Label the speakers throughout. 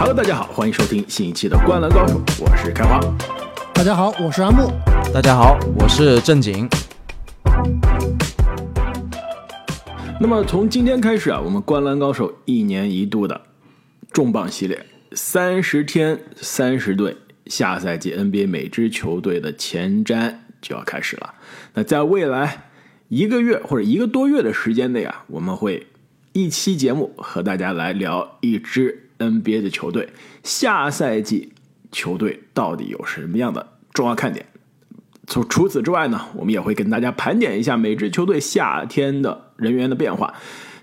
Speaker 1: Hello，大家好，欢迎收听新一期的《灌篮高手》，我是开花。
Speaker 2: 大家好，我是阿木。
Speaker 3: 大家好，我是正经。
Speaker 1: 那么从今天开始啊，我们《灌篮高手》一年一度的重磅系列——三十天三十队下赛季 NBA 每支球队的前瞻就要开始了。那在未来一个月或者一个多月的时间内啊，我们会一期节目和大家来聊一支 NBA 的球队下赛季球队到底有什么样的重要看点。除除此之外呢，我们也会跟大家盘点一下每支球队夏天的人员的变化，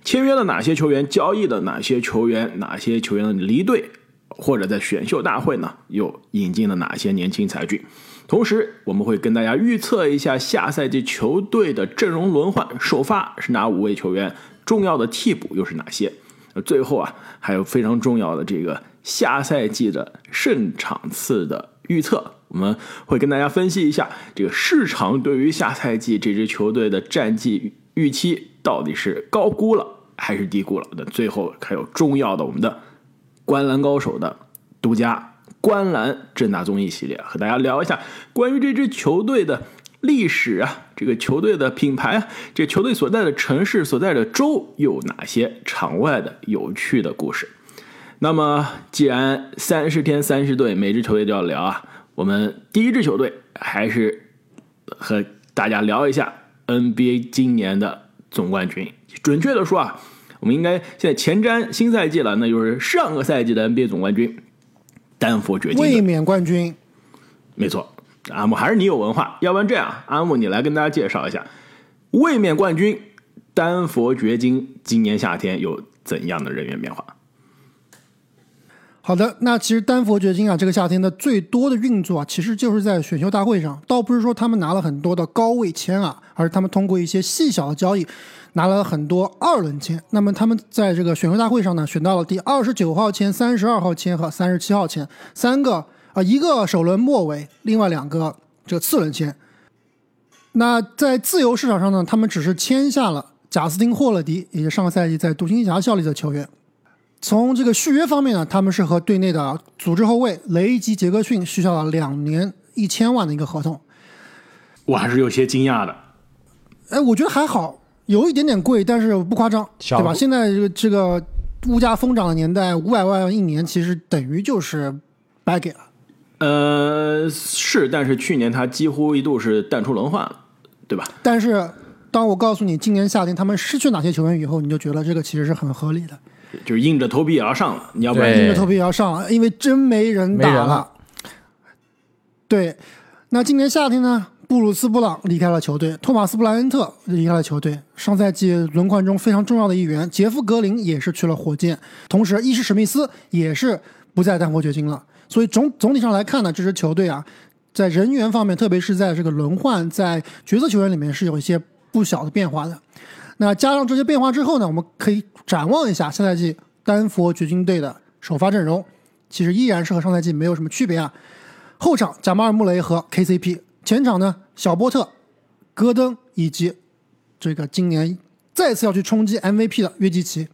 Speaker 1: 签约了哪些球员，交易的哪些球员，哪些球员离队，或者在选秀大会呢又引进了哪些年轻才俊。同时，我们会跟大家预测一下下赛季球队的阵容轮换，首发是哪五位球员，重要的替补又是哪些。最后啊，还有非常重要的这个下赛季的胜场次的预测。我们会跟大家分析一下这个市场对于下赛季这支球队的战绩预期到底是高估了还是低估了。那最后还有重要的我们的《观篮高手》的独家观篮正大综艺系列，和大家聊一下关于这支球队的历史啊，这个球队的品牌啊，这球队所在的城市所在的州有哪些场外的有趣的故事。那么，既然三十天三十队，每支球队都要聊啊。我们第一支球队还是和大家聊一下 NBA 今年的总冠军。准确的说啊，我们应该现在前瞻新赛季了，那就是上个赛季的 NBA 总冠军丹佛掘金
Speaker 2: 卫冕冠军。
Speaker 1: 没错，阿木还是你有文化，要不然这样，阿木你来跟大家介绍一下卫冕冠军丹佛掘金今年夏天有怎样的人员变化。
Speaker 2: 好的，那其实丹佛掘金啊，这个夏天的最多的运作啊，其实就是在选秀大会上。倒不是说他们拿了很多的高位签啊，而是他们通过一些细小的交易，拿了很多二轮签。那么他们在这个选秀大会上呢，选到了第二十九号签、三十二号签和三十七号签三个啊，一个首轮末尾，另外两个这个次轮签。那在自由市场上呢，他们只是签下了贾斯汀·霍勒迪，也是上个赛季在独行侠效力的球员。从这个续约方面呢，他们是和队内的组织后卫雷吉·杰克逊续下了两年一千万的一个合同。
Speaker 1: 我还是有些惊讶的。
Speaker 2: 哎，我觉得还好，有一点点贵，但是不夸张，对吧？现在这个这个物价疯涨的年代，五百万一年其实等于就是白给了。
Speaker 1: 呃，是，但是去年他几乎一度是淡出轮换了，对吧？
Speaker 2: 但是当我告诉你今年夏天他们失去哪些球员以后，你就觉得这个其实是很合理的。
Speaker 1: 就是硬着头皮也要上了，你要不然
Speaker 2: 硬着头皮也要上了，因为真没人打了。对，那今年夏天呢？布鲁斯·布朗离开了球队，托马斯·布莱恩特离开了球队，上赛季轮换中非常重要的一员杰夫·格林也是去了火箭，同时伊什·史密斯也是不再丹佛掘金了。所以总总体上来看呢，这支球队啊，在人员方面，特别是在这个轮换，在角色球员里面是有一些不小的变化的。那加上这些变化之后呢，我们可以展望一下下赛季丹佛掘金队的首发阵容，其实依然是和上赛季没有什么区别啊。后场贾马尔·穆雷和 KCP，前场呢小波特、戈登以及这个今年再次要去冲击 MVP 的约基奇。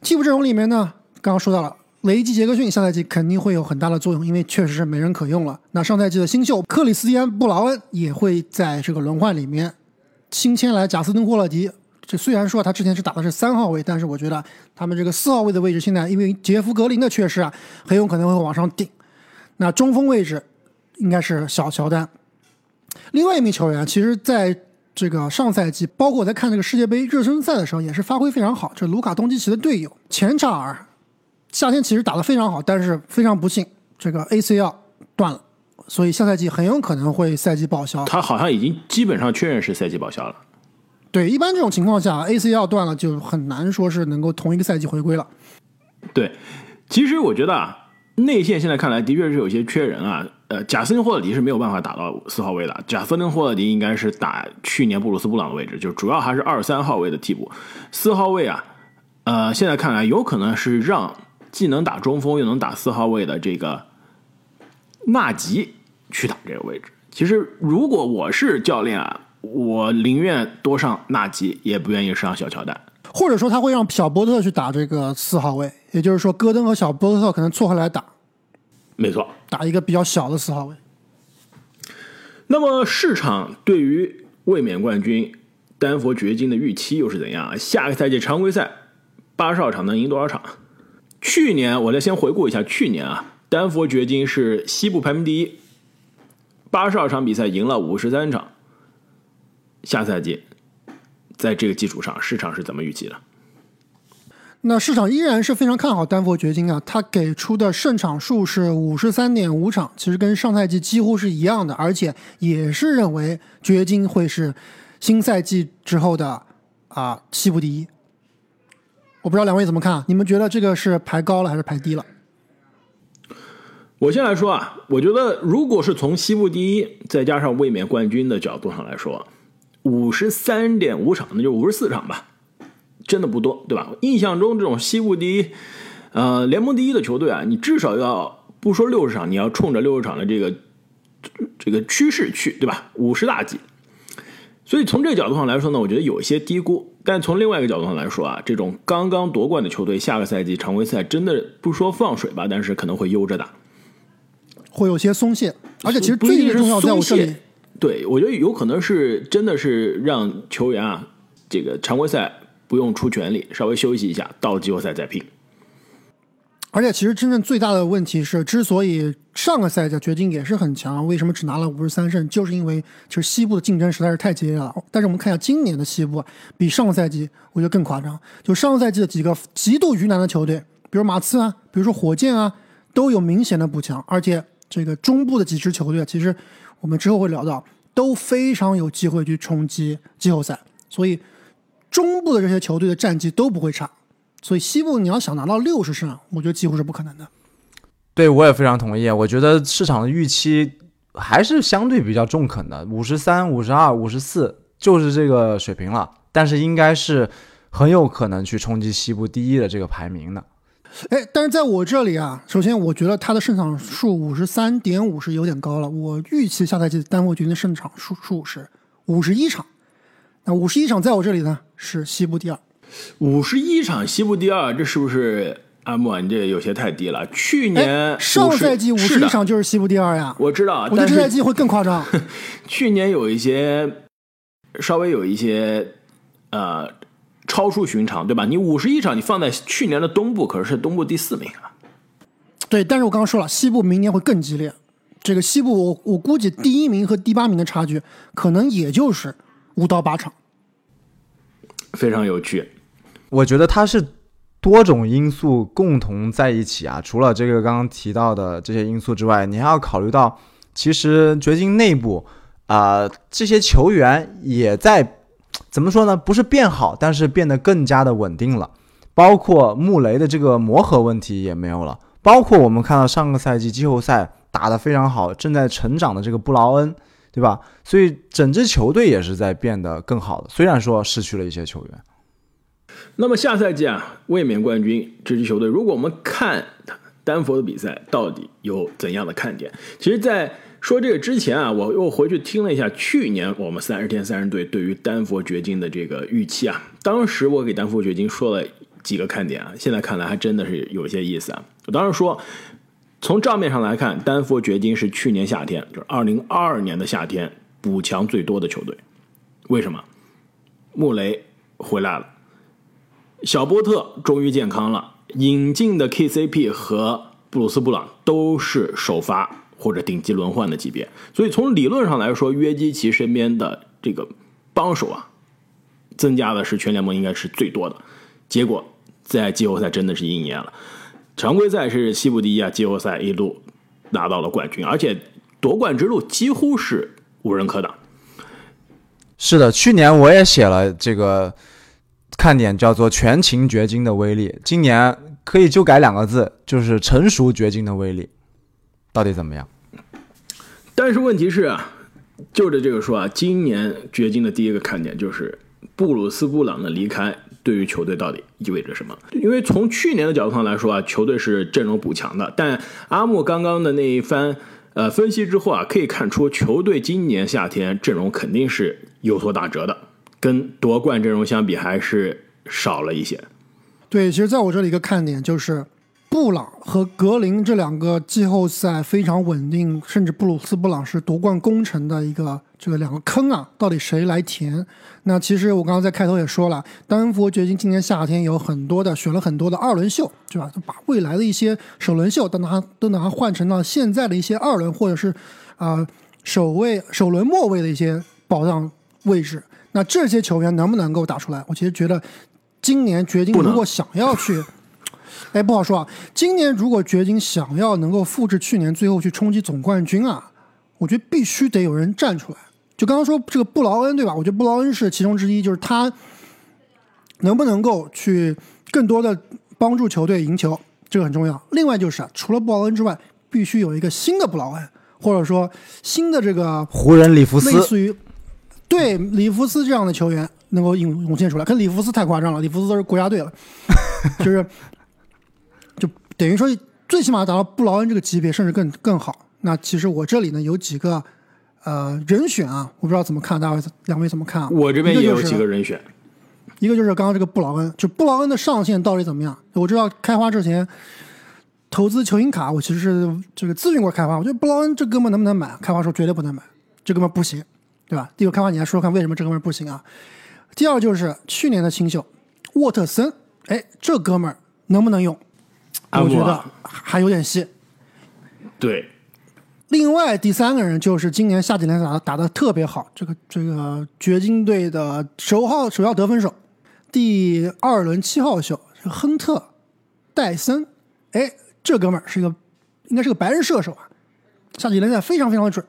Speaker 2: 替补阵容里面呢，刚刚说到了雷吉·杰克逊，下赛季肯定会有很大的作用，因为确实是没人可用了。那上赛季的新秀克里斯蒂安·布劳恩也会在这个轮换里面新签来贾斯汀·霍勒迪。这虽然说他之前是打的是三号位，但是我觉得他们这个四号位的位置现在因为杰夫格林的缺失啊，很有可能会往上顶。那中锋位置应该是小乔丹。另外一名球员，其实在这个上赛季，包括我在看这个世界杯热身赛的时候，也是发挥非常好。这卢卡东契奇的队友前场儿，夏天其实打得非常好，但是非常不幸，这个 ACL 断了，所以下赛季很有可能会赛季报销。
Speaker 1: 他好像已经基本上确认是赛季报销了。
Speaker 2: 对，一般这种情况下，ACL 断了就很难说是能够同一个赛季回归了。
Speaker 1: 对，其实我觉得啊，内线现在看来的确是有些缺人啊。呃，贾斯汀霍勒迪是没有办法打到四号位的，贾斯汀霍勒迪应该是打去年布鲁斯布朗的位置，就主要还是二三号位的替补。四号位啊，呃，现在看来有可能是让既能打中锋又能打四号位的这个纳吉去打这个位置。其实如果我是教练啊。我宁愿多上纳吉，也不愿意上小乔丹。
Speaker 2: 或者说他会让小波特去打这个四号位，也就是说戈登和小波特可能错开来打，
Speaker 1: 没错，
Speaker 2: 打一个比较小的四号位。
Speaker 1: 那么市场对于卫冕冠军丹佛掘金的预期又是怎样？下个赛季常规赛八十二场能赢多少场？去年我再先回顾一下，去年啊，丹佛掘金是西部排名第一，八十二场比赛赢了五十三场。下赛季在这个基础上，市场是怎么预期的？
Speaker 2: 那市场依然是非常看好丹佛掘金啊，他给出的胜场数是五十三点五场，其实跟上赛季几乎是一样的，而且也是认为掘金会是新赛季之后的啊西部第一。我不知道两位怎么看？你们觉得这个是排高了还是排低了？
Speaker 1: 我先来说啊，我觉得如果是从西部第一再加上卫冕冠军的角度上来说，五十三点五场，那就五十四场吧，真的不多，对吧？印象中这种西部第一，呃，联盟第一的球队啊，你至少要不说六十场，你要冲着六十场的这个这个趋势去，对吧？五十大几。所以从这个角度上来说呢，我觉得有一些低估。但从另外一个角度上来说啊，这种刚刚夺冠的球队，下个赛季常规赛真的不说放水吧，但是可能会悠着打，
Speaker 2: 会有些松懈。而且其实最重要在我这里，
Speaker 1: 对我觉得有可能是真的是让球员啊，这个常规赛不用出全力，稍微休息一下，到了季后赛再拼。
Speaker 2: 而且，其实真正最大的问题是，之所以上个赛季掘金也是很强，为什么只拿了五十三胜，就是因为其实西部的竞争实在是太激烈了。但是我们看一下今年的西部，比上个赛季我觉得更夸张。就上个赛季的几个极度鱼腩的球队，比如马刺啊，比如说火箭啊，都有明显的补强。而且这个中部的几支球队，其实我们之后会聊到，都非常有机会去冲击季后赛。所以中部的这些球队的战绩都不会差。所以西部你要想拿到六十胜，我觉得几乎是不可能的。
Speaker 3: 对，我也非常同意。我觉得市场的预期还是相对比较中肯的，五十三、五十二、五十四就是这个水平了。但是应该是很有可能去冲击西部第一的这个排名的。
Speaker 2: 哎，但是在我这里啊，首先我觉得他的胜场数五十三点五是有点高了。我预期下赛季丹佛掘金的胜场数数是五十一场，那五十一场在我这里呢是西部第二。
Speaker 1: 五十一场西部第二，这是不是阿莫？你这有些太低了。去年
Speaker 2: 上赛季五十一场就是西部第二呀。
Speaker 1: 我知道，
Speaker 2: 我觉得这赛季会更夸张。
Speaker 1: 去年有一些稍微有一些呃超出寻常，对吧？你五十一场，你放在去年的东部，可是东部第四名啊。
Speaker 2: 对，但是我刚刚说了，西部明年会更激烈。这个西部，我我估计第一名和第八名的差距，可能也就是五到八场。
Speaker 1: 非常有趣。
Speaker 3: 我觉得它是多种因素共同在一起啊，除了这个刚刚提到的这些因素之外，你还要考虑到，其实掘金内部啊这些球员也在怎么说呢？不是变好，但是变得更加的稳定了。包括穆雷的这个磨合问题也没有了，包括我们看到上个赛季季后赛打得非常好、正在成长的这个布劳恩，对吧？所以整支球队也是在变得更好的，虽然说失去了一些球员。
Speaker 1: 那么下赛季啊，卫冕冠军这支球队，如果我们看丹佛的比赛，到底有怎样的看点？其实，在说这个之前啊，我又回去听了一下去年我们三十天三十队对于丹佛掘金的这个预期啊。当时我给丹佛掘金说了几个看点啊，现在看来还真的是有些意思啊。我当时说，从账面上来看，丹佛掘金是去年夏天，就是二零二二年的夏天补强最多的球队。为什么？穆雷回来了。小波特终于健康了，引进的 KCP 和布鲁斯布朗都是首发或者顶级轮换的级别，所以从理论上来说，约基奇身边的这个帮手啊，增加的是全联盟应该是最多的。结果在季后赛真的是应验了，常规赛是西部第一啊，季后赛一路拿到了冠军，而且夺冠之路几乎是无人可挡。
Speaker 3: 是的，去年我也写了这个。看点叫做全勤掘金的威力，今年可以就改两个字，就是成熟掘金的威力，到底怎么样？
Speaker 1: 但是问题是啊，就着这个说啊，今年掘金的第一个看点就是布鲁斯布朗的离开对于球队到底意味着什么？因为从去年的角度上来说啊，球队是阵容补强的，但阿木刚刚的那一番呃分析之后啊，可以看出球队今年夏天阵容肯定是有所打折的。跟夺冠阵容相比，还是少了一些。
Speaker 2: 对，其实在我这里一个看点就是。布朗和格林这两个季后赛非常稳定，甚至布鲁斯·布朗是夺冠功臣的一个这个两个坑啊，到底谁来填？那其实我刚刚在开头也说了，丹佛掘金今年夏天有很多的选了很多的二轮秀，对吧？把未来的一些首轮秀都拿都拿换成了现在的一些二轮或者是啊首位首轮末位的一些保障位置。那这些球员能不能够打出来？我其实觉得今年掘金如果想要去。哎，不好说啊。今年如果掘金想要能够复制去年最后去冲击总冠军啊，我觉得必须得有人站出来。就刚刚说这个布劳恩对吧？我觉得布劳恩是其中之一，就是他能不能够去更多的帮助球队赢球，这个很重要。另外就是啊除了布劳恩之外，必须有一个新的布劳恩，或者说新的这个
Speaker 3: 湖人里弗斯，
Speaker 2: 类似于对里弗斯这样的球员能够涌涌现出来。可里弗斯太夸张了，里弗斯都是国家队了，就是就。等于说，最起码达到布劳恩这个级别，甚至更更好。那其实我这里呢有几个呃人选啊，我不知道怎么看，大家两位怎么看？
Speaker 1: 我这边也有几个人选，
Speaker 2: 一个就是刚刚这个布劳恩，就布劳恩的上限到底怎么样？我知道开花之前投资球星卡，我其实是这个咨询过开花，我觉得布劳恩这哥们能不能买？开花说绝对不能买，这哥们不行，对吧？第一个开花，你来说说看为什么这哥们不行啊？第二就是去年的新秀沃特森，哎，这哥们能不能用？我觉得还有点戏。
Speaker 1: 对，
Speaker 2: 另外第三个人就是今年夏季联赛打的打的特别好，这个这个掘金队的首号首要得分手，第二轮七号秀是亨特戴森，哎，这哥们儿是一个应该是个白人射手啊，夏季联赛非常非常的准，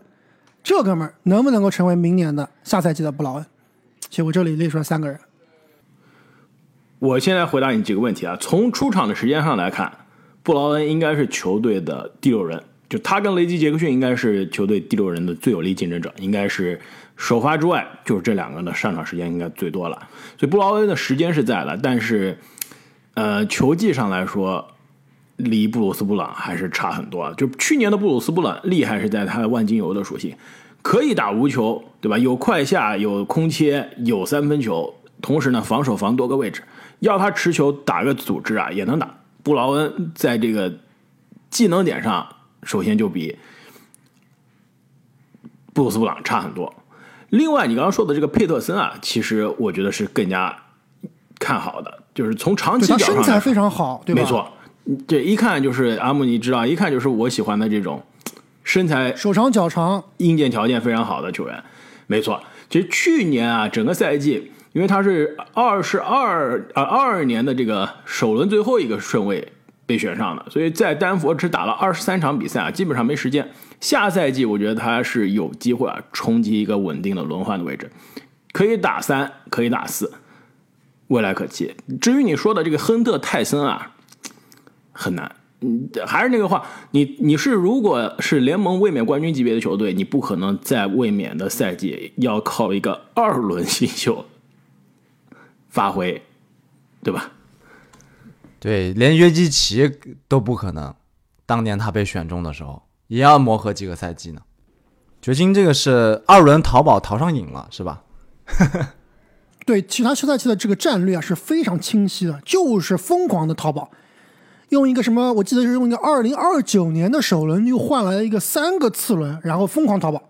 Speaker 2: 这哥们儿能不能够成为明年的下赛季的布劳恩？其实我这里列出来三个人。
Speaker 1: 我现在回答你几个问题啊，从出场的时间上来看。布劳恩应该是球队的第六人，就他跟雷吉杰克逊应该是球队第六人的最有力竞争者，应该是首发之外，就是这两个人的上场时间应该最多了。所以布劳恩的时间是在了，但是，呃，球技上来说，离布鲁斯布朗还是差很多啊。就去年的布鲁斯布朗厉害是在他的万金油的属性，可以打无球，对吧？有快下，有空切，有三分球，同时呢，防守防多个位置，要他持球打个组织啊，也能打。布劳恩在这个技能点上，首先就比布鲁斯布朗差很多。另外，你刚刚说的这个佩特森啊，其实我觉得是更加看好的，就是从长期角度上，
Speaker 2: 身材非常好，对
Speaker 1: 吧？没错，这一看就是阿姆，你知道，一看就是我喜欢的这种身材、
Speaker 2: 手长脚长、
Speaker 1: 硬件条件非常好的球员。没错，其实去年啊，整个赛季。因为他是二十二啊二二年的这个首轮最后一个顺位被选上的，所以在丹佛只打了二十三场比赛啊，基本上没时间。下赛季我觉得他是有机会啊冲击一个稳定的轮换的位置，可以打三，可以打四，未来可期。至于你说的这个亨特泰森啊，很难。嗯，还是那个话，你你是如果是联盟卫冕冠军级别的球队，你不可能在卫冕的赛季要靠一个二轮新秀。发挥，对吧？
Speaker 3: 对，连约基奇都不可能。当年他被选中的时候，也要磨合几个赛季呢。掘金这个是二轮淘宝淘上瘾了，是吧？
Speaker 2: 对，其他休赛期的这个战略啊是非常清晰的，就是疯狂的淘宝，用一个什么？我记得是用一个二零二九年的首轮，又换来了一个三个次轮，然后疯狂淘宝。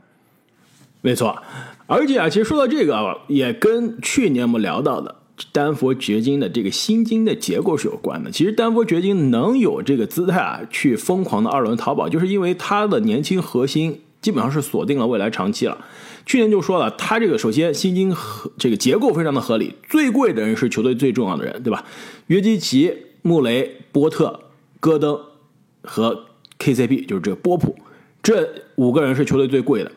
Speaker 1: 没错，而且啊，其实说到这个啊，也跟去年我们聊到的。丹佛掘金的这个薪金的结构是有关的。其实丹佛掘金能有这个姿态啊，去疯狂的二轮淘宝，就是因为他的年轻核心基本上是锁定了未来长期了。去年就说了，他这个首先薪金和这个结构非常的合理，最贵的人是球队最重要的人，对吧？约基奇、穆雷、波特、戈登和 KCP 就是这个波普，这五个人是球队最贵的。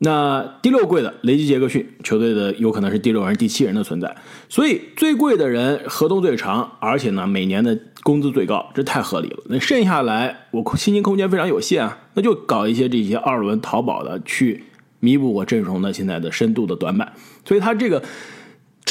Speaker 1: 那第六贵的雷吉杰克逊，球队的有可能是第六人、第七人的存在，所以最贵的人合同最长，而且呢每年的工资最高，这太合理了。那剩下来我薪金空间非常有限啊，那就搞一些这些二轮淘宝的去弥补我阵容的现在的深度的短板。所以他这个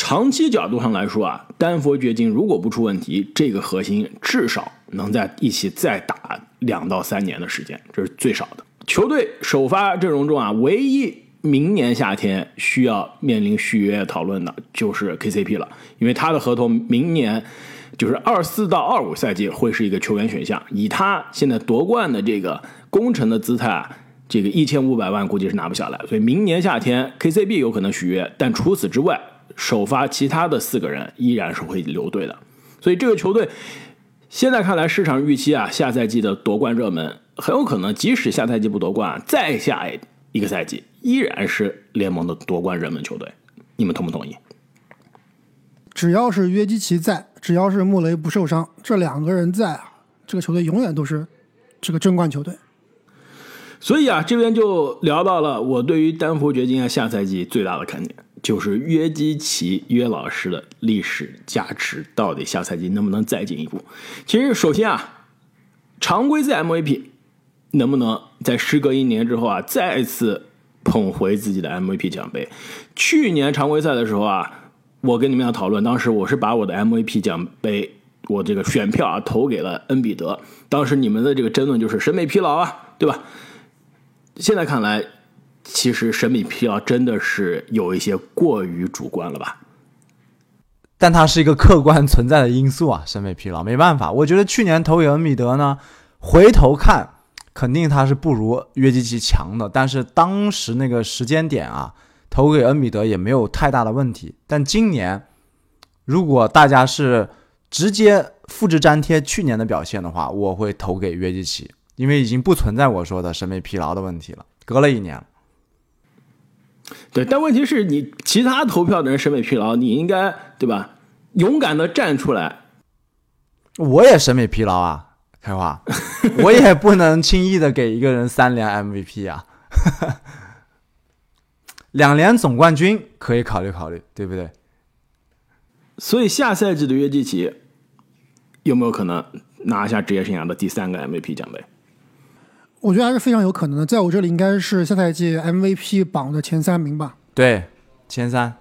Speaker 1: 长期角度上来说啊，丹佛掘金如果不出问题，这个核心至少能在一起再打两到三年的时间，这是最少的。球队首发阵容中啊，唯一明年夏天需要面临续约讨论的就是 KCP 了，因为他的合同明年就是二四到二五赛季会是一个球员选项，以他现在夺冠的这个功臣的姿态啊，这个一千五百万估计是拿不下来，所以明年夏天 KCP 有可能续约，但除此之外，首发其他的四个人依然是会留队的，所以这个球队现在看来市场预期啊，下赛季的夺冠热门很有可能，即使下赛季不夺冠，再下一个赛季。依然是联盟的夺冠热门球队，你们同不同意？
Speaker 2: 只要是约基奇在，只要是穆雷不受伤，这两个人在啊，这个球队永远都是这个争冠球队。
Speaker 1: 所以啊，这边就聊到了我对于丹佛掘金啊下赛季最大的看点，就是约基奇约老师的历史价值到底下赛季能不能再进一步？其实，首先啊，常规赛 MVP 能不能在时隔一年之后啊再次？捧回自己的 MVP 奖杯。去年常规赛的时候啊，我跟你们俩讨论，当时我是把我的 MVP 奖杯，我这个选票啊投给了恩比德。当时你们的这个争论就是审美疲劳啊，对吧？现在看来，其实审美疲劳真的是有一些过于主观了吧？
Speaker 3: 但它是一个客观存在的因素啊，审美疲劳没办法。我觉得去年投给恩比德呢，回头看。肯定他是不如约基奇强的，但是当时那个时间点啊，投给恩比德也没有太大的问题。但今年，如果大家是直接复制粘贴去年的表现的话，我会投给约基奇，因为已经不存在我说的审美疲劳的问题了。隔了一年，
Speaker 1: 对，但问题是你其他投票的人审美疲劳，你应该对吧？勇敢的站出来。
Speaker 3: 我也审美疲劳啊。开花，我也不能轻易的给一个人三连 MVP 啊，两连总冠军可以考虑考虑，对不对？
Speaker 1: 所以下赛季的约基奇有没有可能拿下职业生涯的第三个 MVP 奖杯？
Speaker 2: 我觉得还是非常有可能的，在我这里应该是下赛季 MVP 榜的前三名吧。
Speaker 3: 对，前三。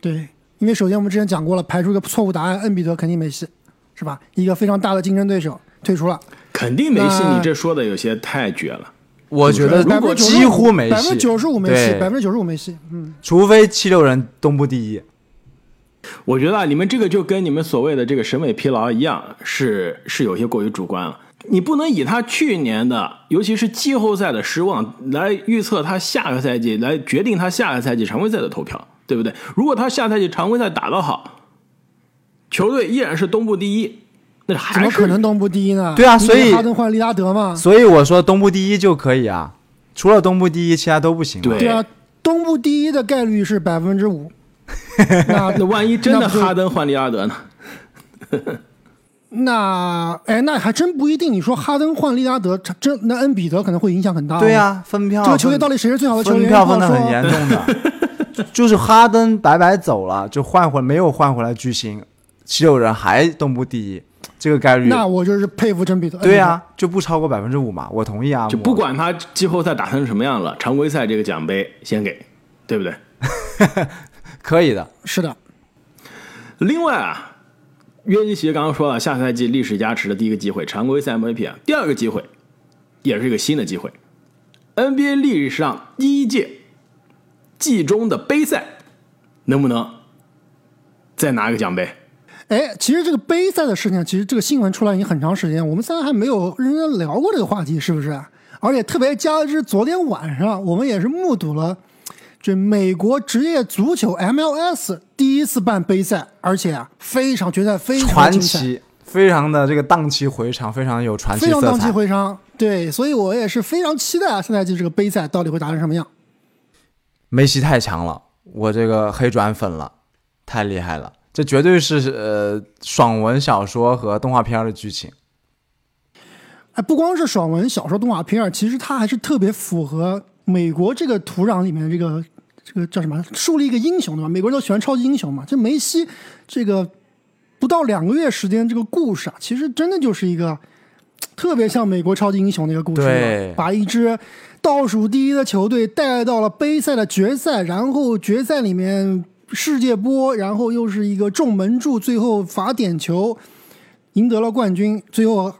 Speaker 2: 对，因为首先我们之前讲过了，排除一个错误答案，恩比德肯定没戏，是吧？一个非常大的竞争对手。退出了，
Speaker 1: 肯定没戏。你这说的有些太绝了。
Speaker 3: 我觉得如果几乎没戏，
Speaker 2: 百分之九十五没戏，百分之九十五没戏。嗯，
Speaker 3: 除非七六人东部第一。
Speaker 1: 我觉得啊，你们这个就跟你们所谓的这个审美疲劳一样，是是有些过于主观了。你不能以他去年的，尤其是季后赛的失望来预测他下个赛季，来决定他下个赛季常规赛的投票，对不对？如果他下赛季常规赛打得好，球队依然是东部第一。那
Speaker 2: 怎么可能东部第一呢？
Speaker 3: 对啊，所以
Speaker 2: 哈登换利拉德嘛。
Speaker 3: 所以我说东部第一就可以啊，除了东部第一，其他都不行。
Speaker 1: 对
Speaker 2: 啊，东部第一的概率是百分之五。
Speaker 1: 那那万一真的哈登换利拉德呢？
Speaker 2: 那哎，那还真不一定。你说哈登换利拉德，真那恩比德可能会影响很大。
Speaker 3: 对呀，分票。
Speaker 2: 这个球队到底谁是最好的球员？
Speaker 3: 分票分的很严重的。就是哈登白白走了，就换回没有换回来巨星，持有人还东部第一。这个概率，
Speaker 2: 那我就是佩服真比德。
Speaker 3: 对呀，就不超过百分之五嘛，我同意啊。
Speaker 1: 就不管他季后赛打成什么样了，常规赛这个奖杯先给，对不对？
Speaker 3: 可以的，
Speaker 2: 是的。
Speaker 1: 另外啊，约基奇刚刚说了，下赛季历史加持的第一个机会，常规赛 MVP 啊，第二个机会也是一个新的机会，NBA 历史上第一届季中的杯赛，能不能再拿个奖杯？
Speaker 2: 哎，其实这个杯赛的事情，其实这个新闻出来已经很长时间，我们三个还没有认真聊过这个话题，是不是？而且特别加之，昨天晚上我们也是目睹了这美国职业足球 MLS 第一次办杯赛，而且啊，非常决赛非常
Speaker 3: 传奇，非常的这个荡气回肠，非常有传奇
Speaker 2: 非常荡气回肠，对，所以我也是非常期待啊，现在就这个杯赛到底会打成什么样？
Speaker 3: 梅西太强了，我这个黑转粉了，太厉害了。这绝对是呃爽文小说和动画片的剧情。
Speaker 2: 哎，不光是爽文小说、动画片，其实它还是特别符合美国这个土壤里面的这个这个叫什么？树立一个英雄对吧？美国人都喜欢超级英雄嘛。这梅西这个不到两个月时间，这个故事啊，其实真的就是一个特别像美国超级英雄的一个故事，把一支倒数第一的球队带到了杯赛的决赛，然后决赛里面。世界波，然后又是一个重门柱，最后罚点球，赢得了冠军。最后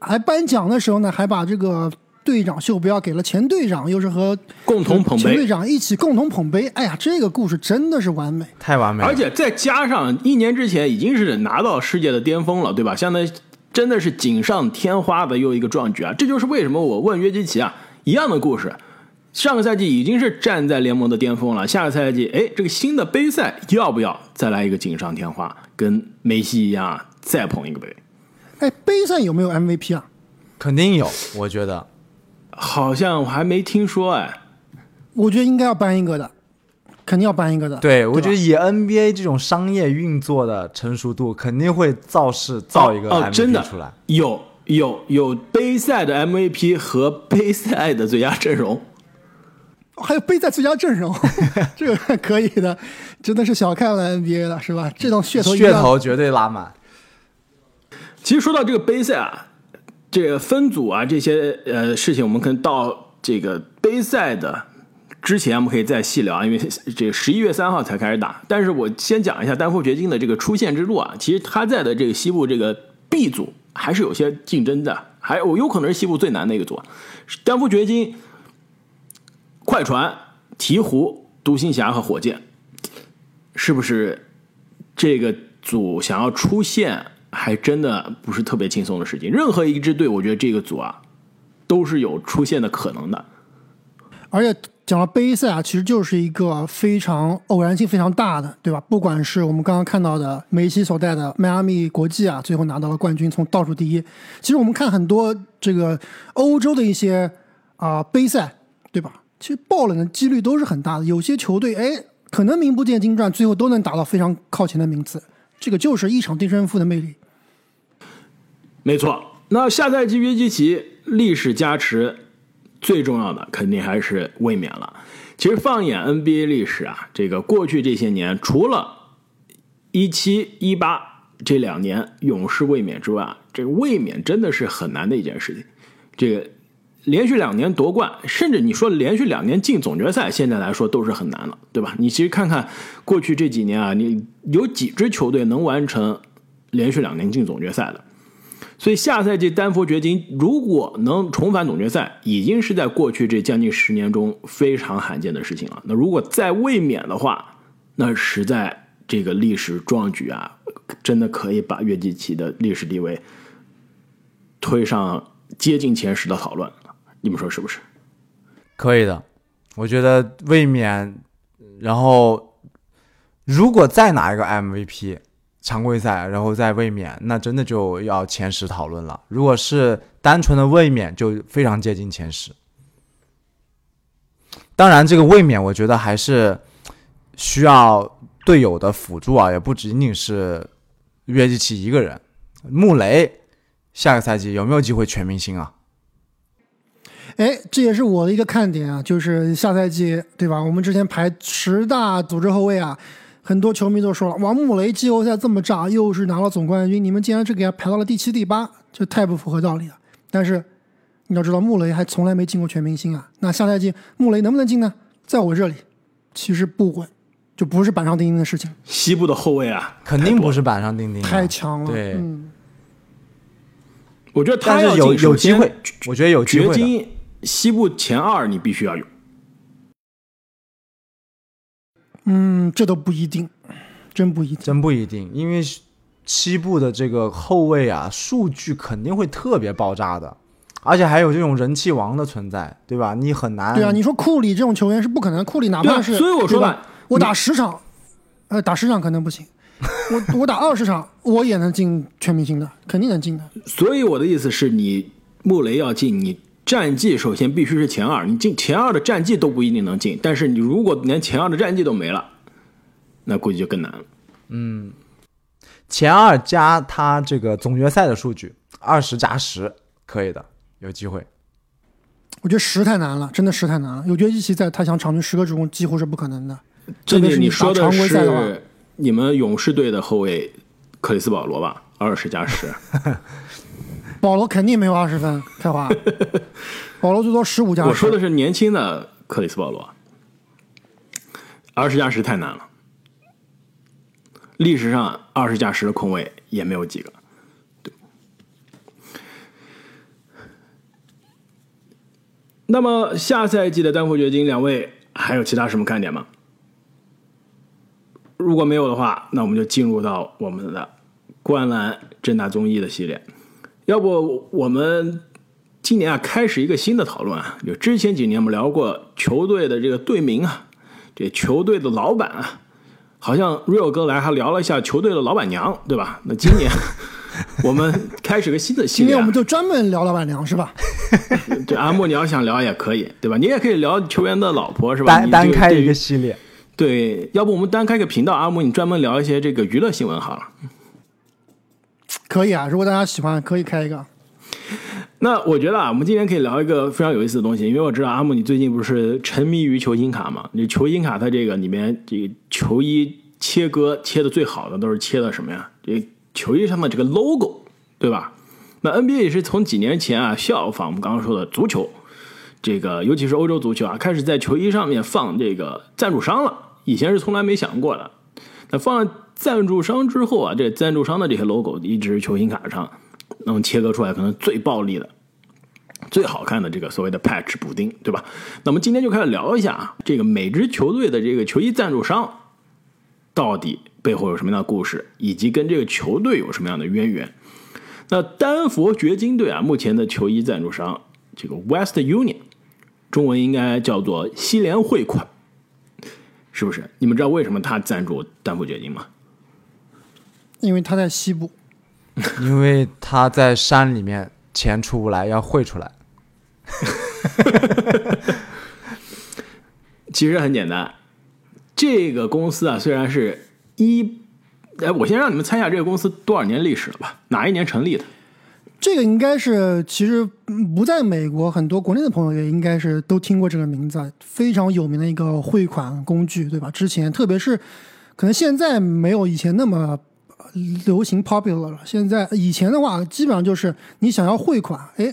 Speaker 2: 还颁奖的时候呢，还把这个队长袖标给了前队长，又是和
Speaker 1: 共同捧杯
Speaker 2: 前队长一起共同捧杯。哎呀，这个故事真的是完美。
Speaker 3: 太完美了，
Speaker 1: 而且再加上一年之前已经是拿到世界的巅峰了，对吧？相当于真的是锦上添花的又一个壮举啊！这就是为什么我问约基奇啊，一样的故事，上个赛季已经是站在联盟的巅峰了，下个赛季，哎，这个新的杯赛要不要再来一个锦上添花，跟梅西一样啊，再捧一个杯？
Speaker 2: 哎，杯赛有没有 MVP 啊？
Speaker 3: 肯定有，我觉得
Speaker 1: 好像我还没听说哎。
Speaker 2: 我觉得应该要颁一个的，肯定要颁一个的。
Speaker 3: 对，我觉得以 NBA 这种商业运作的成熟度，肯定会造势造一个
Speaker 1: 哦
Speaker 3: ，MVP
Speaker 1: 真的
Speaker 3: 出来。
Speaker 1: 有有有杯赛的 MVP 和杯赛的最佳阵容。
Speaker 2: 还有杯赛最佳阵容，这个可以的，真的是小看了 NBA 了，是吧？这种噱头
Speaker 3: 噱头绝对拉满。
Speaker 1: 其实说到这个杯赛啊，这个分组啊这些呃事情，我们可能到这个杯赛的之前，我们可以再细聊，因为这个十一月三号才开始打。但是我先讲一下丹佛掘金的这个出线之路啊，其实他在的这个西部这个 B 组还是有些竞争的，还有有可能是西部最难的一个组。丹佛掘金、快船、鹈鹕、独行侠和火箭，是不是这个组想要出线，还真的不是特别轻松的事情。任何一支队，我觉得这个组啊，都是有出现的可能的。
Speaker 2: 而且讲到杯赛啊，其实就是一个非常偶然性非常大的，对吧？不管是我们刚刚看到的梅西所带的迈阿密国际啊，最后拿到了冠军，从倒数第一。其实我们看很多这个欧洲的一些啊、杯赛，对吧？其实爆冷的几率都是很大的。有些球队哎，可能名不见经传，最后都能打到非常靠前的名次。这个就是一场定胜负的魅力。
Speaker 1: 没错，那下赛季约基奇历史加持，最重要的肯定还是卫冕了。其实放眼 NBA 历史啊，这个过去这些年，除了一七一八这两年勇士卫冕之外，这个卫冕真的是很难的一件事情。这个连续两年夺冠，甚至你说连续两年进总决赛，现在来说都是很难了，对吧？你其实看看过去这几年啊，你有几支球队能完成连续两年进总决赛的？所以下赛季丹佛掘金如果能重返总决赛，已经是在过去这将近十年中非常罕见的事情了。那如果再卫冕的话，那实在这个历史壮举啊，真的可以把约基奇的历史地位推上接近前十的讨论。你们说是不是？
Speaker 3: 可以的，我觉得卫冕，然后如果再拿一个 MVP 常规赛，然后再卫冕，那真的就要前十讨论了。如果是单纯的卫冕，就非常接近前十。当然，这个卫冕我觉得还是需要队友的辅助啊，也不仅仅是约基奇一个人。穆雷下个赛季有没有机会全明星啊？
Speaker 2: 哎，这也是我的一个看点啊，就是下赛季对吧？我们之前排十大组织后卫啊，很多球迷都说了，王穆雷季后赛这么炸，又是拿了总冠军，你们竟然只给他排到了第七、第八，这太不符合道理了。但是你要知道，穆雷还从来没进过全明星啊。那下赛季穆雷能不能进呢？在我这里，其实不稳，就不是板上钉钉的事情，
Speaker 1: 西部的后卫啊，
Speaker 3: 肯定不是板上钉钉的，
Speaker 2: 太强了。
Speaker 3: 对
Speaker 2: 嗯，
Speaker 1: 我觉得他
Speaker 3: 是有有机会，我觉得有机会的。
Speaker 1: 掘金西部前二你必须要有。
Speaker 2: 嗯，这都不一定，真不一定。
Speaker 3: 真不一定，因为西部的这个后卫啊，数据肯定会特别爆炸的，而且还有这种人气王的存在，对吧？你很难。
Speaker 2: 对啊，你说库里这种球员是不可能，库里哪怕是，
Speaker 1: 所以我说
Speaker 2: 吧
Speaker 1: 吧
Speaker 2: 我打十场，呃，打十场可能不行，我我打二十场，我也能进全明星的，肯定能进的。
Speaker 1: 所以我的意思是你穆雷要进，你战绩首先必须是前二，你进前二的战绩都不一定能进，但是你如果连前二的战绩都没了，那估计就更难了。
Speaker 3: 嗯前二加他这个总决赛的数据，二十加十，可以的，有机会。
Speaker 2: 我觉得十太难了，真的十太难了。有约基奇在，他想场均十个助攻几乎是不可能的。
Speaker 1: 这里
Speaker 2: 特别是你
Speaker 1: 说的
Speaker 2: 常规赛的话
Speaker 1: 是你们勇士队的后卫克里斯保罗吧？二十加十，
Speaker 2: 保罗肯定没有二十分，开花。保罗最多十五加十。
Speaker 1: 我说的是年轻的克里斯保罗，二十加十太难了。历史上二十加十的控卫也没有几个。对，那么下赛季的丹佛掘金两位还有其他什么看点吗？如果没有的话，那我们就进入到我们的观澜正大综艺的系列。要不我们今年啊开始一个新的讨论啊，就之前几年我们聊过球队的这个队名啊，这球队的老板啊，好像 Real 哥来还聊了一下球队的老板娘，对吧？那今年 我们开始个新的系列、啊，
Speaker 2: 今天我们就专门聊老板娘是吧？
Speaker 1: 对阿木，你要想聊也可以，对吧？你也可以聊球员的老婆，是吧？
Speaker 3: 单单开一个系列。
Speaker 1: 对，要不我们单开个频道，阿木你专门聊一些这个娱乐新闻好了。
Speaker 2: 可以啊，如果大家喜欢，可以开一个。
Speaker 1: 那我觉得啊，我们今天可以聊一个非常有意思的东西，因为我知道阿木你最近不是沉迷于球星卡嘛？你球星卡它这个里面这个球衣切割切的最好的都是切的什么呀？这球衣上的这个 logo，对吧？那 NBA 也是从几年前啊效仿我们刚刚说的足球，这个尤其是欧洲足球啊，开始在球衣上面放这个赞助商了。以前是从来没想过的。那放赞助商之后啊，这赞助商的这些 logo 一直是球星卡上能切割出来可能最暴力的、最好看的这个所谓的 patch 补丁，对吧？那么今天就开始聊一下啊，这个每支球队的这个球衣赞助商到底背后有什么样的故事，以及跟这个球队有什么样的渊源。那丹佛掘金队啊，目前的球衣赞助商这个 West Union，中文应该叫做西联汇款，是不是？你们知道为什么他赞助丹佛掘金吗？
Speaker 2: 因为他在西部，
Speaker 3: 因为他在山里面，钱出不来，要汇出来。
Speaker 1: 其实很简单，这个公司啊，虽然是一，哎，我先让你们猜一下这个公司多少年历史了吧？哪一年成立的？
Speaker 2: 这个应该是其实嗯不在美国，很多国内的朋友也应该是都听过这个名字，啊，非常有名的一个汇款工具，对吧？之前特别是可能现在没有以前那么呃流行 popular 了。现在以前的话，基本上就是你想要汇款，哎，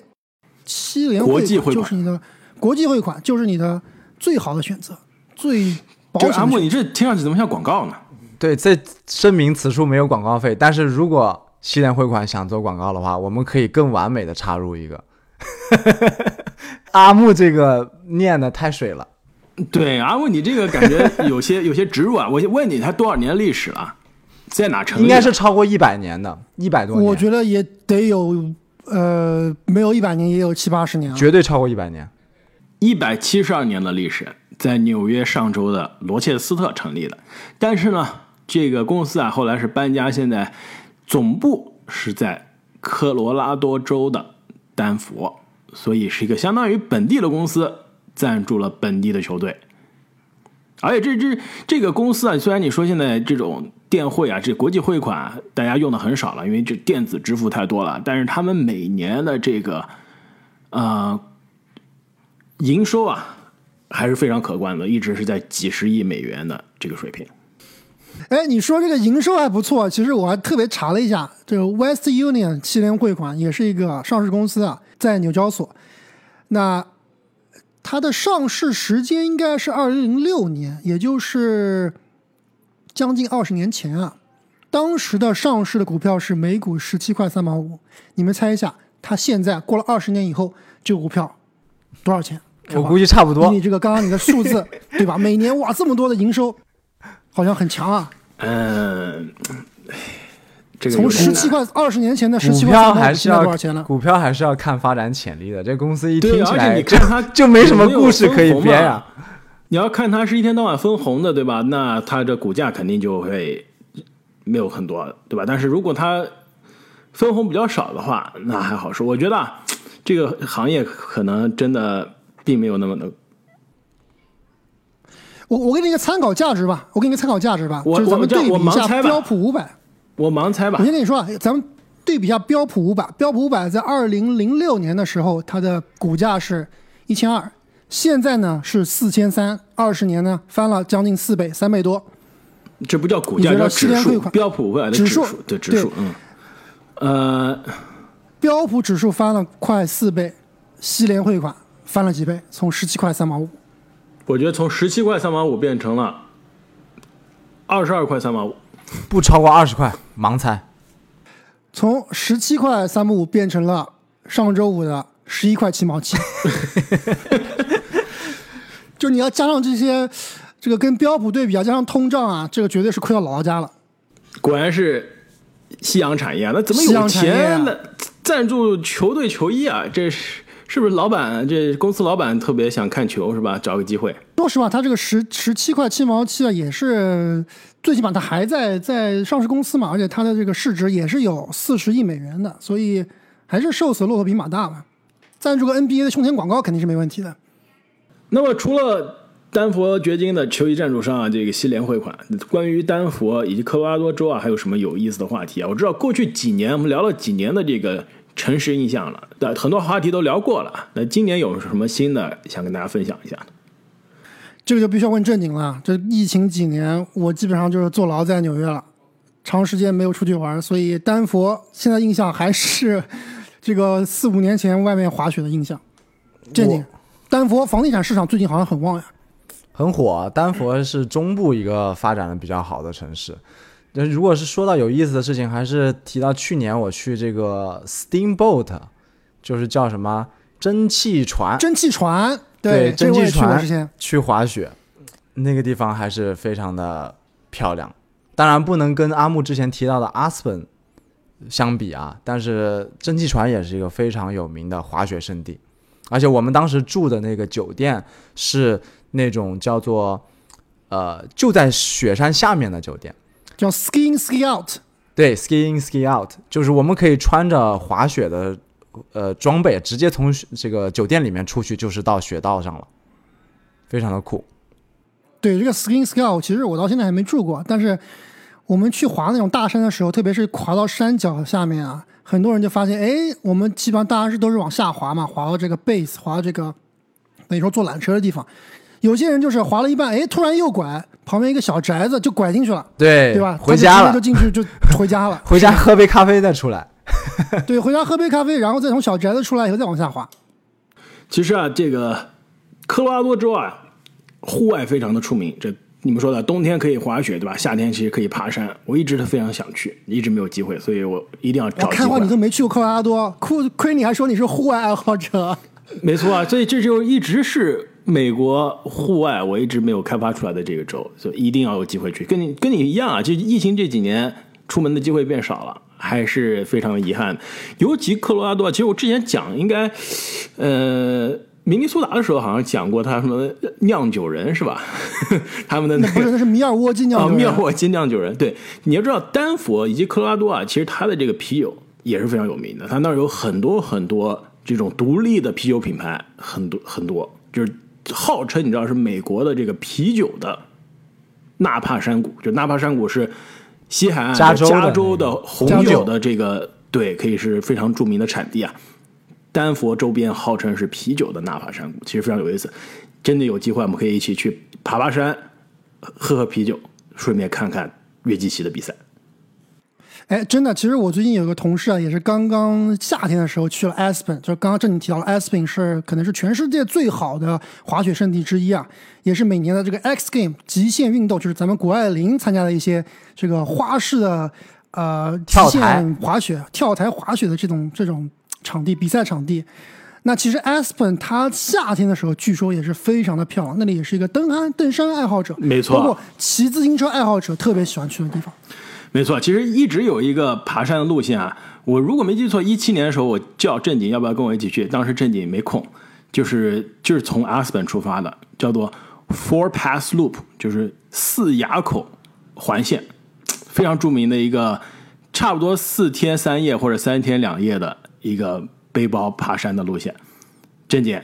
Speaker 2: 七联
Speaker 1: 国际汇款
Speaker 2: 就是你的国际汇款，就是你的最好的选择，最保险
Speaker 1: 阿木，你这听上去怎么像广告呢？
Speaker 3: 对，这声明此处没有广告费，但是如果西联汇款想做广告的话，我们可以更完美的插入一个。阿木这个念的太水了，
Speaker 1: 对，阿木，你这个感觉有些有些植入啊。我问你，它多少年历史了？在哪成立？
Speaker 3: 应该是超过一百年的，一百多年，
Speaker 2: 我觉得也得有呃，没有一百年也有七八十年了。
Speaker 3: 绝对超过一百年。
Speaker 1: 一百七十二年的历史，在纽约上周的罗切斯特成立的。但是呢，这个公司啊，后来是搬家，现在总部是在科罗拉多州的丹佛，所以是一个相当于本地的公司赞助了本地的球队。而且这这这个公司啊，虽然你说现在这种电汇啊，这国际汇款大家用的很少了，因为这电子支付太多了，但是他们每年的这个呃营收啊还是非常可观的，一直是在几十亿美元的这个水平。
Speaker 2: 哎，你说这个营收还不错，其实我还特别查了一下，这个 West Union 七联汇款也是一个上市公司啊，在纽交所。那它的上市时间应该是二零零六年，也就是将近二十年前啊。当时的上市的股票是每股十七块三毛五，你们猜一下，它现在过了二十年以后，这个股票多少钱？
Speaker 3: 我估计差不
Speaker 2: 以
Speaker 3: 多
Speaker 2: 你。这个刚刚你的数字，对吧？每年哇这么多的营收，好像很强啊。
Speaker 1: 嗯，这个
Speaker 2: 从十七块二十年前的十
Speaker 3: 股
Speaker 2: 七块三毛五，
Speaker 3: 票还是
Speaker 2: 现在多少钱了？
Speaker 3: 股票还是要看发展潜力的。这公司一
Speaker 1: 对而且
Speaker 3: 听起来就
Speaker 1: 你看它
Speaker 3: 就没什么故事可以编呀。
Speaker 1: 你要看它是一天到晚分红的，对吧？那它这股价肯定就会没有很多，对吧？但是如果它分红比较少的话，那还好说。我觉得啊这个行业可能真的并没有那么的。
Speaker 2: 我我给你一个参考价值吧，我给你一个参考价值吧，
Speaker 1: 我
Speaker 2: 就是咱们对比一下标普五百。
Speaker 1: 我盲猜吧
Speaker 2: 我，先跟你说啊，咱们对比一下标普五百，标普五百在二零零六年的时候，它的股价是一千二，现在呢是四千三，二十年呢翻了将近四倍，三倍多。
Speaker 1: 这不叫股价，叫指数。标普五百的
Speaker 2: 指数
Speaker 1: 数，对指数，嗯，呃，
Speaker 2: 标普指数翻了快四倍，西联汇款翻了几倍，从十七块三毛五。
Speaker 1: 我觉得从十七块三毛五变成了二十二块三毛五。
Speaker 3: 不超过二十块，盲猜。
Speaker 2: 从十七块三毛五变成了上周五的十一块七毛七。就你要加上这些，这个跟标普对比啊，加上通胀啊，这个绝对是亏到姥姥家了。
Speaker 1: 果然是夕阳产业，那怎么有钱呢赞助球队球衣啊？这是是不是老板这公司老板特别想看球是吧？找个机会。
Speaker 2: 说实话，他这个十十七块七毛七啊，也是最起码他还在在上市公司嘛，而且他的这个市值也是有四十亿美元的，所以还是瘦死骆驼比马大嘛。赞助个 NBA 的胸前广告肯定是没问题的。
Speaker 1: 那么除了丹佛掘金的球衣赞助商啊，这个西联汇款，关于丹佛以及科罗拉多州啊，还有什么有意思的话题啊？我知道过去几年我们聊了几年的这个城市印象了，对，很多话题都聊过了。那今年有什么新的想跟大家分享一下
Speaker 2: 这个就必须要问正经了。这疫情几年，我基本上就是坐牢在纽约了，长时间没有出去玩，所以丹佛现在印象还是。这个四五年前外面滑雪的印象，正经，丹佛房地产市场最近好像很旺呀，
Speaker 3: 很火。丹佛是中部一个发展的比较好的城市。那如果是说到有意思的事情，还是提到去年我去这个 Steamboat，就是叫什么蒸汽船？
Speaker 2: 蒸汽船，
Speaker 3: 对，蒸汽
Speaker 2: 船
Speaker 3: 去滑雪，那个地方还是非常的漂亮。当然不能跟阿木之前提到的 Aspen。相比啊，但是蒸汽船也是一个非常有名的滑雪胜地，而且我们当时住的那个酒店是那种叫做呃就在雪山下面的酒店，
Speaker 2: 叫 skiing ski out。
Speaker 3: 对，skiing ski out，就是我们可以穿着滑雪的呃装备，直接从这个酒店里面出去，就是到雪道上了，非常的酷。
Speaker 2: 对，这个 skiing ski out，其实我到现在还没住过，但是。我们去滑那种大山的时候，特别是滑到山脚下面啊，很多人就发现，哎，我们基本上大家是都是往下滑嘛，滑到这个 base，滑到这个等于说坐缆车的地方。有些人就是滑了一半，哎，突然右拐，旁边一个小宅子就拐进去了，
Speaker 3: 对
Speaker 2: 对吧？
Speaker 3: 回家了，
Speaker 2: 就进去就回家了，
Speaker 3: 回家喝杯咖啡再出来。
Speaker 2: 对，回家喝杯咖啡，然后再从小宅子出来以后再往下滑。
Speaker 1: 其实啊，这个科罗拉多州啊，户外非常的出名，这。你们说的冬天可以滑雪，对吧？夏天其实可以爬山。我一直都非常想去，一直没有机会，所以我一定要找。
Speaker 2: 看话你都没去过科罗拉多，亏亏你还说你是户外爱好者。
Speaker 1: 没错啊，所以这就一直是美国户外我一直没有开发出来的这个州，所以一定要有机会去。跟你跟你一样啊，就疫情这几年出门的机会变少了，还是非常遗憾。尤其科罗拉多，其实我之前讲应该，呃。明尼苏达的时候好像讲过他什么酿酒人是吧？他们的那
Speaker 2: 不是那是米尔沃基酿酒人。
Speaker 1: 米尔沃基酿酒人，对，你要知道丹佛以及科罗拉多啊，其实它的这个啤酒也是非常有名的。它那儿有很多很多这种独立的啤酒品牌，很多很多，就是号称你知道是美国的这个啤酒的纳帕山谷。就纳帕山谷是西海岸加州的红酒的这个对，可以是非常著名的产地啊。丹佛周边号称是啤酒的纳帕山谷，其实非常有意思。真的有机会，我们可以一起去爬爬山，喝喝啤酒，顺便看看约基奇的比赛。
Speaker 2: 哎，真的，其实我最近有个同事啊，也是刚刚夏天的时候去了 Aspen，就是刚刚正经提到了 Aspen 是可能是全世界最好的滑雪圣地之一啊，也是每年的这个 X Game 极限运动，就是咱们谷爱凌参加的一些这个花式的呃
Speaker 3: 极限
Speaker 2: 滑雪、跳台滑雪的这种这种。场地比赛场地，那其实 Aspen 它夏天的时候据说也是非常的漂亮，那里也是一个登山登山爱好者，
Speaker 1: 没错，
Speaker 2: 包括骑自行车爱好者特别喜欢去的地方。
Speaker 1: 没错，其实一直有一个爬山的路线啊，我如果没记错，一七年的时候我叫正经要不要跟我一起去，当时正经没空，就是就是从阿斯本出发的，叫做 Four Pass Loop，就是四垭口环线，非常著名的一个，差不多四天三夜或者三天两夜的。一个背包爬山的路线，正经，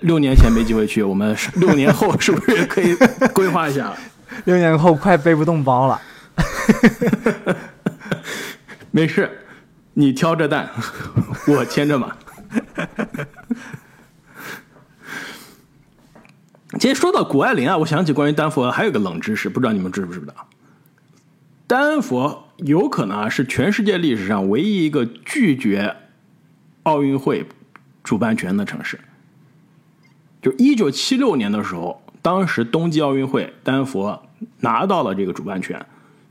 Speaker 1: 六年前没机会去，我们六年后是不是可以规划一下？
Speaker 3: 六年后快背不动包了，
Speaker 1: 没事，你挑着担，我牵着马。其实说到谷爱凌啊，我想起关于丹佛还有个冷知识，不知道你们知不知道？丹佛。有可能啊，是全世界历史上唯一一个拒绝奥运会主办权的城市。就一九七六年的时候，当时冬季奥运会丹佛拿到了这个主办权，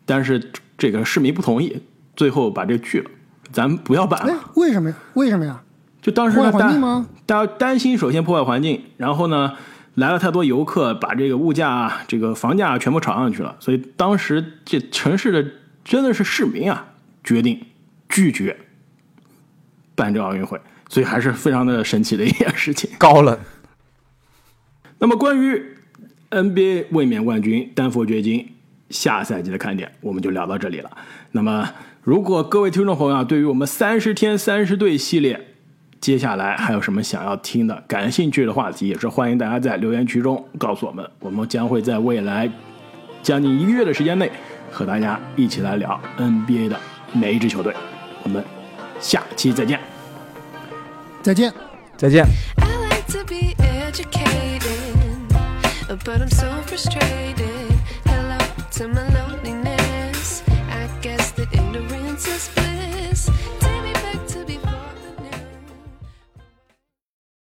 Speaker 1: 但是这个市民不同意，最后把这拒了。咱不要办了。
Speaker 2: 为什么呀？为什么呀？
Speaker 1: 就当时
Speaker 2: 破坏
Speaker 1: 大
Speaker 2: 环境吗？
Speaker 1: 大家担心，首先破坏环境，然后呢，来了太多游客，把这个物价啊、这个房价啊全部炒上去了。所以当时这城市的真的是市民啊，决定拒绝办这奥运会，所以还是非常的神奇的一件事情。
Speaker 3: 高冷。
Speaker 1: 那么关于 NBA 卫冕冠军丹佛掘金下赛季的看点，我们就聊到这里了。那么，如果各位听众朋友啊，对于我们三十天三十队系列，接下来还有什么想要听的、感兴趣的话题，也是欢迎大家在留言区中告诉我们。我们将会在未来将近一个月的时间内，和大家一起来聊 NBA 的每一支球队。我们下期再见。
Speaker 2: 再见。
Speaker 3: 再见。
Speaker 4: I like to be educated, but I'm so frustrated. to my